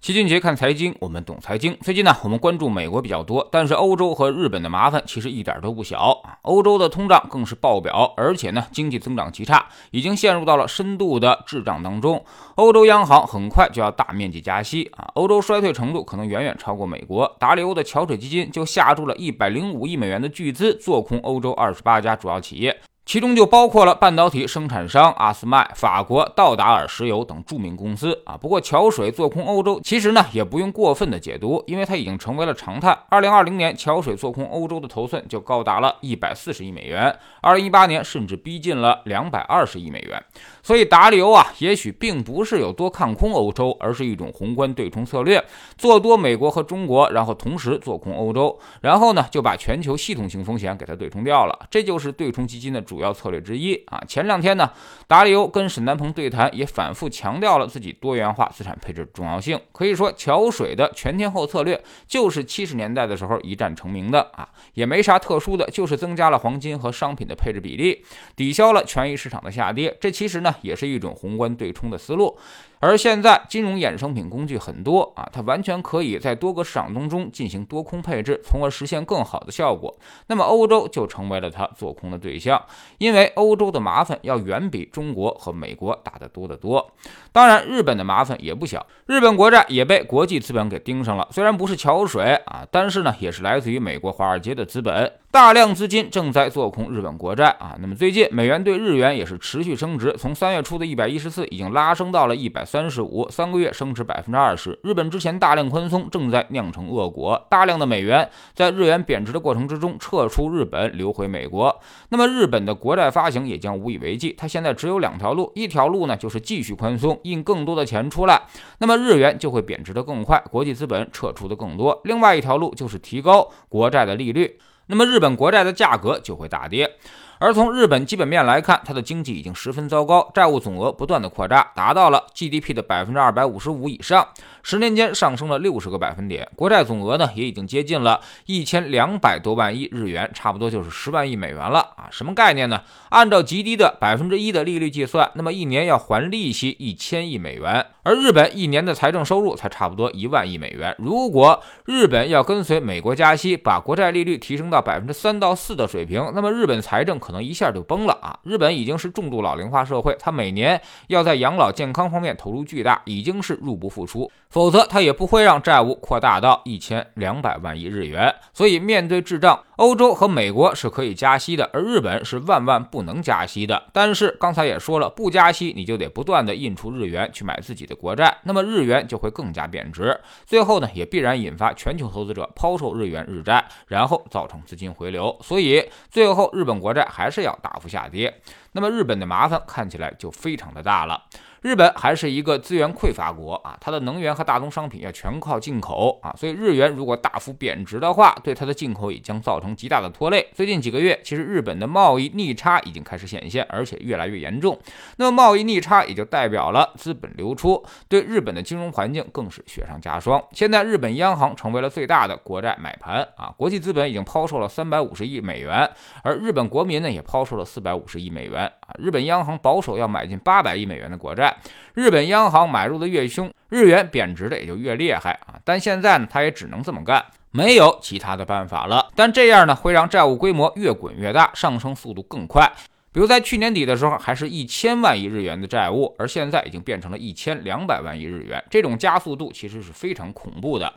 齐俊杰看财经，我们懂财经。最近呢，我们关注美国比较多，但是欧洲和日本的麻烦其实一点都不小啊。欧洲的通胀更是爆表，而且呢，经济增长极差，已经陷入到了深度的滞胀当中。欧洲央行很快就要大面积加息啊，欧洲衰退程度可能远远超过美国。达里欧的桥水基金就下注了一百零五亿美元的巨资，做空欧洲二十八家主要企业。其中就包括了半导体生产商阿斯麦、法国道达尔石油等著名公司啊。不过桥水做空欧洲，其实呢也不用过分的解读，因为它已经成为了常态。二零二零年桥水做空欧洲的头寸就高达了一百四十亿美元，二零一八年甚至逼近了两百二十亿美元。所以达里欧啊，也许并不是有多看空欧洲，而是一种宏观对冲策略，做多美国和中国，然后同时做空欧洲，然后呢就把全球系统性风险给它对冲掉了。这就是对冲基金的主主要策略之一啊。前两天呢，达里欧跟沈南鹏对谈，也反复强调了自己多元化资产配置重要性。可以说，桥水的全天候策略就是七十年代的时候一战成名的啊，也没啥特殊的，就是增加了黄金和商品的配置比例，抵消了权益市场的下跌。这其实呢。也是一种宏观对冲的思路。而现在金融衍生品工具很多啊，它完全可以在多个市场当中进行多空配置，从而实现更好的效果。那么欧洲就成为了它做空的对象，因为欧洲的麻烦要远比中国和美国大得多得多。当然，日本的麻烦也不小，日本国债也被国际资本给盯上了。虽然不是桥水啊，但是呢，也是来自于美国华尔街的资本，大量资金正在做空日本国债啊。那么最近美元对日元也是持续升值，从三月初的一百一十四已经拉升到了一百。三十五三个月升值百分之二十，日本之前大量宽松正在酿成恶果，大量的美元在日元贬值的过程之中撤出日本，流回美国。那么日本的国债发行也将无以为继，它现在只有两条路，一条路呢就是继续宽松，印更多的钱出来，那么日元就会贬值的更快，国际资本撤出的更多。另外一条路就是提高国债的利率，那么日本国债的价格就会大跌。而从日本基本面来看，它的经济已经十分糟糕，债务总额不断的扩大，达到了 GDP 的百分之二百五十五以上，十年间上升了六十个百分点，国债总额呢也已经接近了一千两百多万亿日元，差不多就是十万亿美元了啊！什么概念呢？按照极低的百分之一的利率计算，那么一年要还利息一千亿美元，而日本一年的财政收入才差不多一万亿美元。如果日本要跟随美国加息，把国债利率提升到百分之三到四的水平，那么日本财政。可能一下就崩了啊！日本已经是重度老龄化社会，他每年要在养老健康方面投入巨大，已经是入不敷出。否则，他也不会让债务扩大到一千两百万亿日元。所以，面对滞胀，欧洲和美国是可以加息的，而日本是万万不能加息的。但是，刚才也说了，不加息，你就得不断的印出日元去买自己的国债，那么日元就会更加贬值。最后呢，也必然引发全球投资者抛售日元日债，然后造成资金回流。所以，最后日本国债。还是要大幅下跌，那么日本的麻烦看起来就非常的大了。日本还是一个资源匮乏国啊，它的能源和大宗商品要全靠进口啊，所以日元如果大幅贬值的话，对它的进口也将造成极大的拖累。最近几个月，其实日本的贸易逆差已经开始显现，而且越来越严重。那么贸易逆差也就代表了资本流出，对日本的金融环境更是雪上加霜。现在日本央行成为了最大的国债买盘啊，国际资本已经抛售了三百五十亿美元，而日本国民呢也抛售了四百五十亿美元啊，日本央行保守要买进八百亿美元的国债。日本央行买入的越凶，日元贬值的也就越厉害啊！但现在呢，他也只能这么干，没有其他的办法了。但这样呢，会让债务规模越滚越大，上升速度更快。比如在去年底的时候，还是一千万亿日元的债务，而现在已经变成了一千两百万亿日元，这种加速度其实是非常恐怖的。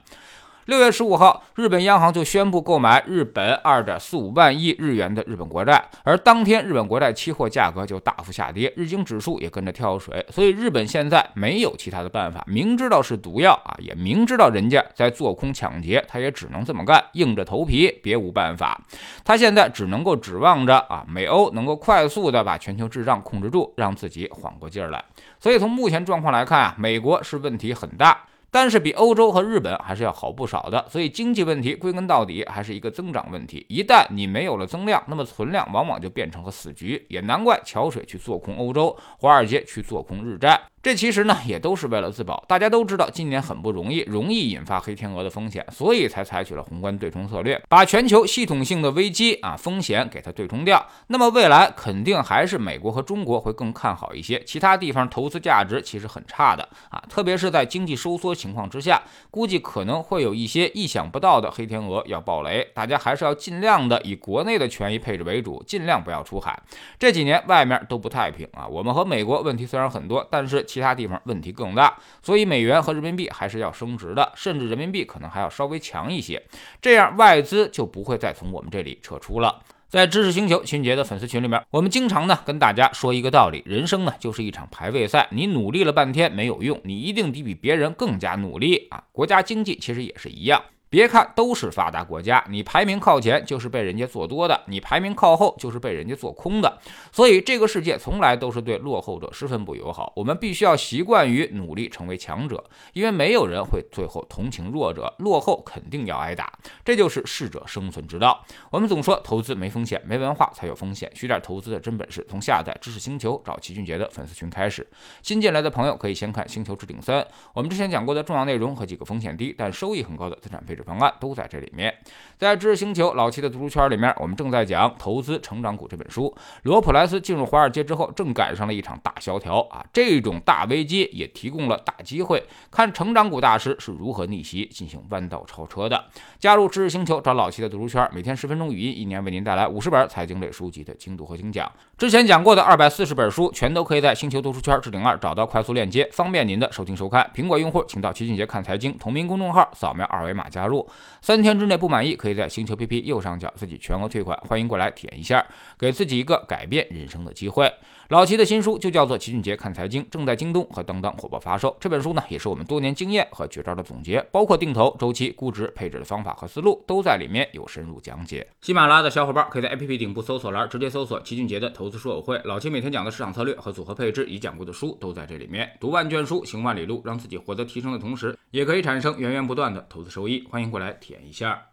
六月十五号，日本央行就宣布购买日本二点四五万亿日元的日本国债，而当天日本国债期货价格就大幅下跌，日经指数也跟着跳水。所以日本现在没有其他的办法，明知道是毒药啊，也明知道人家在做空抢劫，他也只能这么干，硬着头皮，别无办法。他现在只能够指望着啊，美欧能够快速的把全球滞胀控制住，让自己缓过劲儿来。所以从目前状况来看啊，美国是问题很大。但是比欧洲和日本还是要好不少的，所以经济问题归根到底还是一个增长问题。一旦你没有了增量，那么存量往往就变成了死局。也难怪桥水去做空欧洲，华尔街去做空日债。这其实呢也都是为了自保。大家都知道今年很不容易，容易引发黑天鹅的风险，所以才采取了宏观对冲策略，把全球系统性的危机啊风险给它对冲掉。那么未来肯定还是美国和中国会更看好一些，其他地方投资价值其实很差的啊，特别是在经济收缩情况之下，估计可能会有一些意想不到的黑天鹅要爆雷。大家还是要尽量的以国内的权益配置为主，尽量不要出海。这几年外面都不太平啊，我们和美国问题虽然很多，但是。其他地方问题更大，所以美元和人民币还是要升值的，甚至人民币可能还要稍微强一些，这样外资就不会再从我们这里撤出了。在知识星球秦杰的粉丝群里面，我们经常呢跟大家说一个道理：人生呢就是一场排位赛，你努力了半天没有用，你一定得比别人更加努力啊！国家经济其实也是一样。别看都是发达国家，你排名靠前就是被人家做多的，你排名靠后就是被人家做空的。所以这个世界从来都是对落后者十分不友好。我们必须要习惯于努力成为强者，因为没有人会最后同情弱者，落后肯定要挨打，这就是适者生存之道。我们总说投资没风险，没文化才有风险。学点投资的真本事，从下载知识星球找齐俊杰的粉丝群开始。新进来的朋友可以先看《星球置顶三》，我们之前讲过的重要内容和几个风险低但收益很高的资产配置。方案都在这里面，在知识星球老七的读书圈里面，我们正在讲《投资成长股》这本书。罗普莱斯进入华尔街之后，正赶上了一场大萧条啊！这种大危机也提供了大机会，看成长股大师是如何逆袭进行弯道超车的。加入知识星球，找老七的读书圈，每天十分钟语音，一年为您带来五十本财经类书籍的精读和精讲。之前讲过的二百四十本书，全都可以在星球读书圈置顶二找到快速链接，方便您的收听收看。苹果用户请到齐俊杰看财经同名公众号，扫描二维码加入。三天之内不满意，可以在星球 PP 右上角自己全额退款。欢迎过来体验一下，给自己一个改变人生的机会。老齐的新书就叫做《齐俊杰看财经》，正在京东和当当火爆发售。这本书呢，也是我们多年经验和绝招的总结，包括定投、周期、估值、配置的方法和思路，都在里面有深入讲解。喜马拉雅的小伙伴可以在 APP 顶部搜索栏直接搜索“齐俊杰的投投资书友会”，老齐每天讲的市场策略和组合配置，已讲过的书都在这里面。读万卷书，行万里路，让自己获得提升的同时，也可以产生源源不断的投资收益。欢迎过来体验一下。